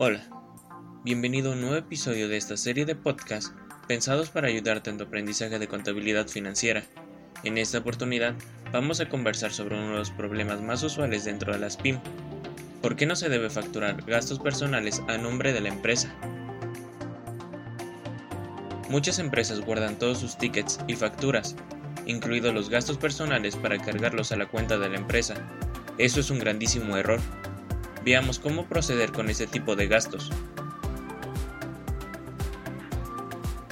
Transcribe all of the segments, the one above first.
Hola, bienvenido a un nuevo episodio de esta serie de podcasts pensados para ayudarte en tu aprendizaje de contabilidad financiera. En esta oportunidad vamos a conversar sobre uno de los problemas más usuales dentro de las PYM. ¿Por qué no se debe facturar gastos personales a nombre de la empresa? Muchas empresas guardan todos sus tickets y facturas, incluidos los gastos personales para cargarlos a la cuenta de la empresa. Eso es un grandísimo error Veamos cómo proceder con este tipo de gastos.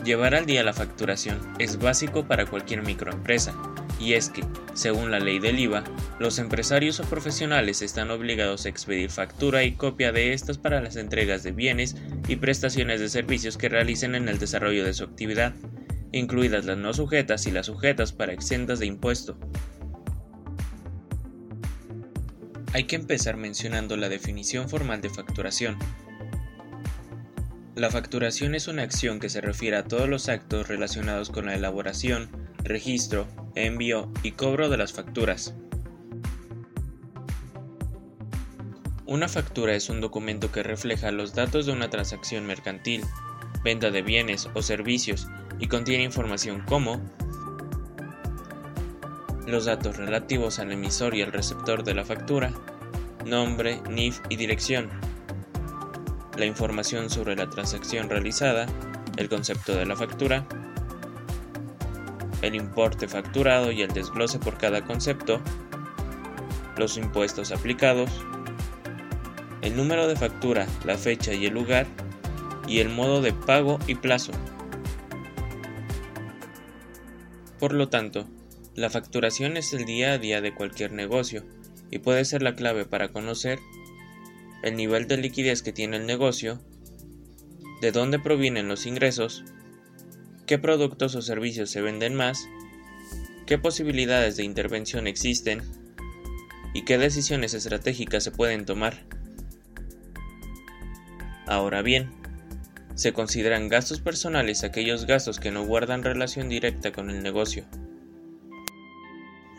Llevar al día la facturación es básico para cualquier microempresa, y es que, según la ley del IVA, los empresarios o profesionales están obligados a expedir factura y copia de estas para las entregas de bienes y prestaciones de servicios que realicen en el desarrollo de su actividad, incluidas las no sujetas y las sujetas para exentas de impuesto. Hay que empezar mencionando la definición formal de facturación. La facturación es una acción que se refiere a todos los actos relacionados con la elaboración, registro, envío y cobro de las facturas. Una factura es un documento que refleja los datos de una transacción mercantil, venta de bienes o servicios y contiene información como los datos relativos al emisor y al receptor de la factura, nombre, NIF y dirección, la información sobre la transacción realizada, el concepto de la factura, el importe facturado y el desglose por cada concepto, los impuestos aplicados, el número de factura, la fecha y el lugar, y el modo de pago y plazo. Por lo tanto, la facturación es el día a día de cualquier negocio y puede ser la clave para conocer el nivel de liquidez que tiene el negocio, de dónde provienen los ingresos, qué productos o servicios se venden más, qué posibilidades de intervención existen y qué decisiones estratégicas se pueden tomar. Ahora bien, se consideran gastos personales aquellos gastos que no guardan relación directa con el negocio.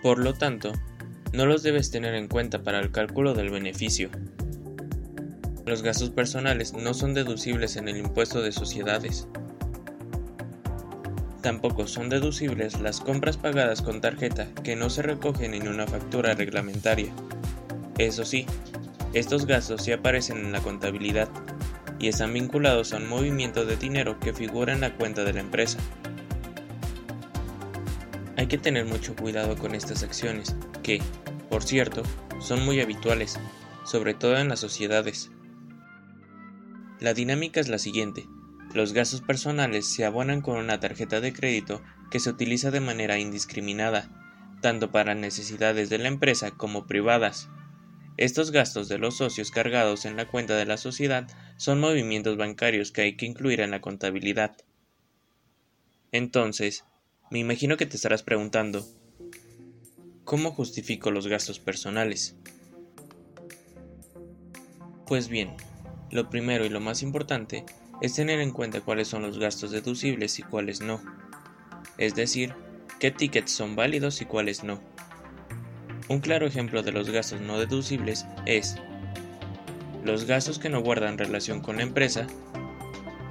Por lo tanto, no los debes tener en cuenta para el cálculo del beneficio. Los gastos personales no son deducibles en el impuesto de sociedades. Tampoco son deducibles las compras pagadas con tarjeta que no se recogen en una factura reglamentaria. Eso sí, estos gastos sí aparecen en la contabilidad y están vinculados a un movimiento de dinero que figura en la cuenta de la empresa. Hay que tener mucho cuidado con estas acciones, que, por cierto, son muy habituales, sobre todo en las sociedades. La dinámica es la siguiente. Los gastos personales se abonan con una tarjeta de crédito que se utiliza de manera indiscriminada, tanto para necesidades de la empresa como privadas. Estos gastos de los socios cargados en la cuenta de la sociedad son movimientos bancarios que hay que incluir en la contabilidad. Entonces, me imagino que te estarás preguntando, ¿cómo justifico los gastos personales? Pues bien, lo primero y lo más importante es tener en cuenta cuáles son los gastos deducibles y cuáles no. Es decir, qué tickets son válidos y cuáles no. Un claro ejemplo de los gastos no deducibles es los gastos que no guardan relación con la empresa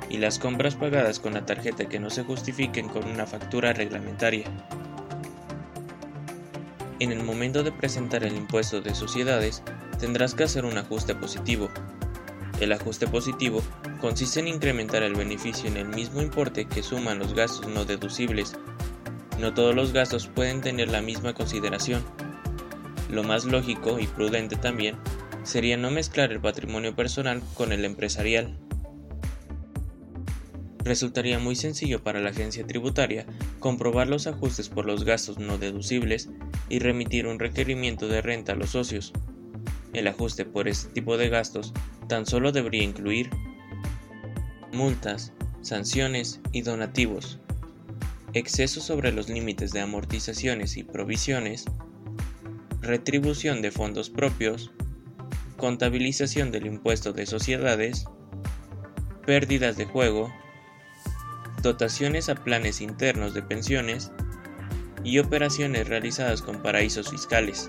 y las compras pagadas con la tarjeta que no se justifiquen con una factura reglamentaria. En el momento de presentar el impuesto de sociedades, tendrás que hacer un ajuste positivo. El ajuste positivo consiste en incrementar el beneficio en el mismo importe que suman los gastos no deducibles. No todos los gastos pueden tener la misma consideración. Lo más lógico y prudente también sería no mezclar el patrimonio personal con el empresarial. Resultaría muy sencillo para la agencia tributaria comprobar los ajustes por los gastos no deducibles y remitir un requerimiento de renta a los socios. El ajuste por este tipo de gastos tan solo debería incluir multas, sanciones y donativos, exceso sobre los límites de amortizaciones y provisiones, retribución de fondos propios, contabilización del impuesto de sociedades, pérdidas de juego, dotaciones a planes internos de pensiones y operaciones realizadas con paraísos fiscales.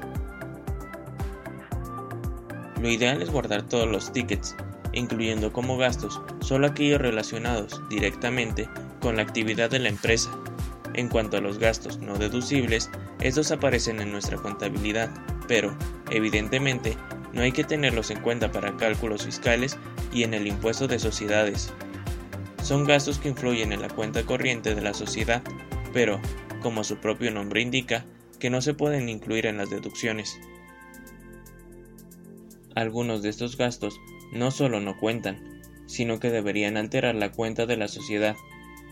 Lo ideal es guardar todos los tickets incluyendo como gastos solo aquellos relacionados directamente con la actividad de la empresa. En cuanto a los gastos no deducibles, estos aparecen en nuestra contabilidad, pero, evidentemente, no hay que tenerlos en cuenta para cálculos fiscales y en el impuesto de sociedades. Son gastos que influyen en la cuenta corriente de la sociedad, pero, como su propio nombre indica, que no se pueden incluir en las deducciones. Algunos de estos gastos no solo no cuentan, sino que deberían alterar la cuenta de la sociedad,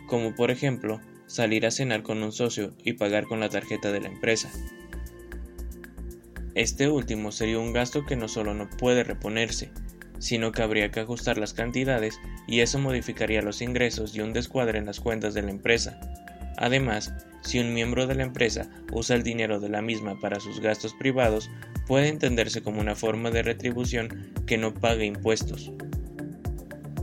como por ejemplo salir a cenar con un socio y pagar con la tarjeta de la empresa. Este último sería un gasto que no solo no puede reponerse, sino que habría que ajustar las cantidades y eso modificaría los ingresos y un descuadre en las cuentas de la empresa. Además, si un miembro de la empresa usa el dinero de la misma para sus gastos privados, puede entenderse como una forma de retribución que no pague impuestos.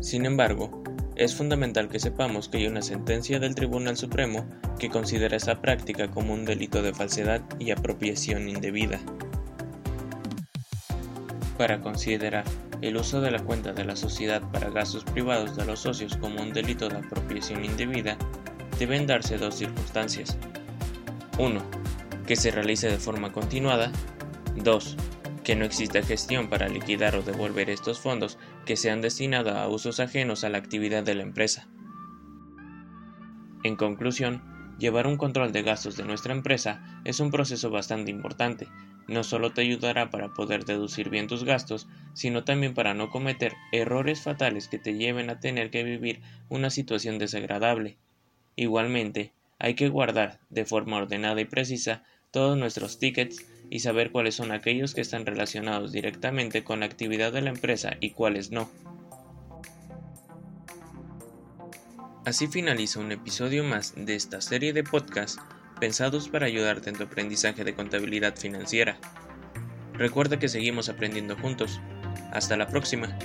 Sin embargo, es fundamental que sepamos que hay una sentencia del Tribunal Supremo que considera esta práctica como un delito de falsedad y apropiación indebida. Para considerar el uso de la cuenta de la sociedad para gastos privados de los socios como un delito de apropiación indebida, deben darse dos circunstancias. 1. Que se realice de forma continuada 2. Que no exista gestión para liquidar o devolver estos fondos que sean destinados a usos ajenos a la actividad de la empresa. En conclusión, llevar un control de gastos de nuestra empresa es un proceso bastante importante. No solo te ayudará para poder deducir bien tus gastos, sino también para no cometer errores fatales que te lleven a tener que vivir una situación desagradable. Igualmente, hay que guardar de forma ordenada y precisa todos nuestros tickets y saber cuáles son aquellos que están relacionados directamente con la actividad de la empresa y cuáles no. Así finaliza un episodio más de esta serie de podcasts pensados para ayudarte en tu aprendizaje de contabilidad financiera. Recuerda que seguimos aprendiendo juntos. Hasta la próxima.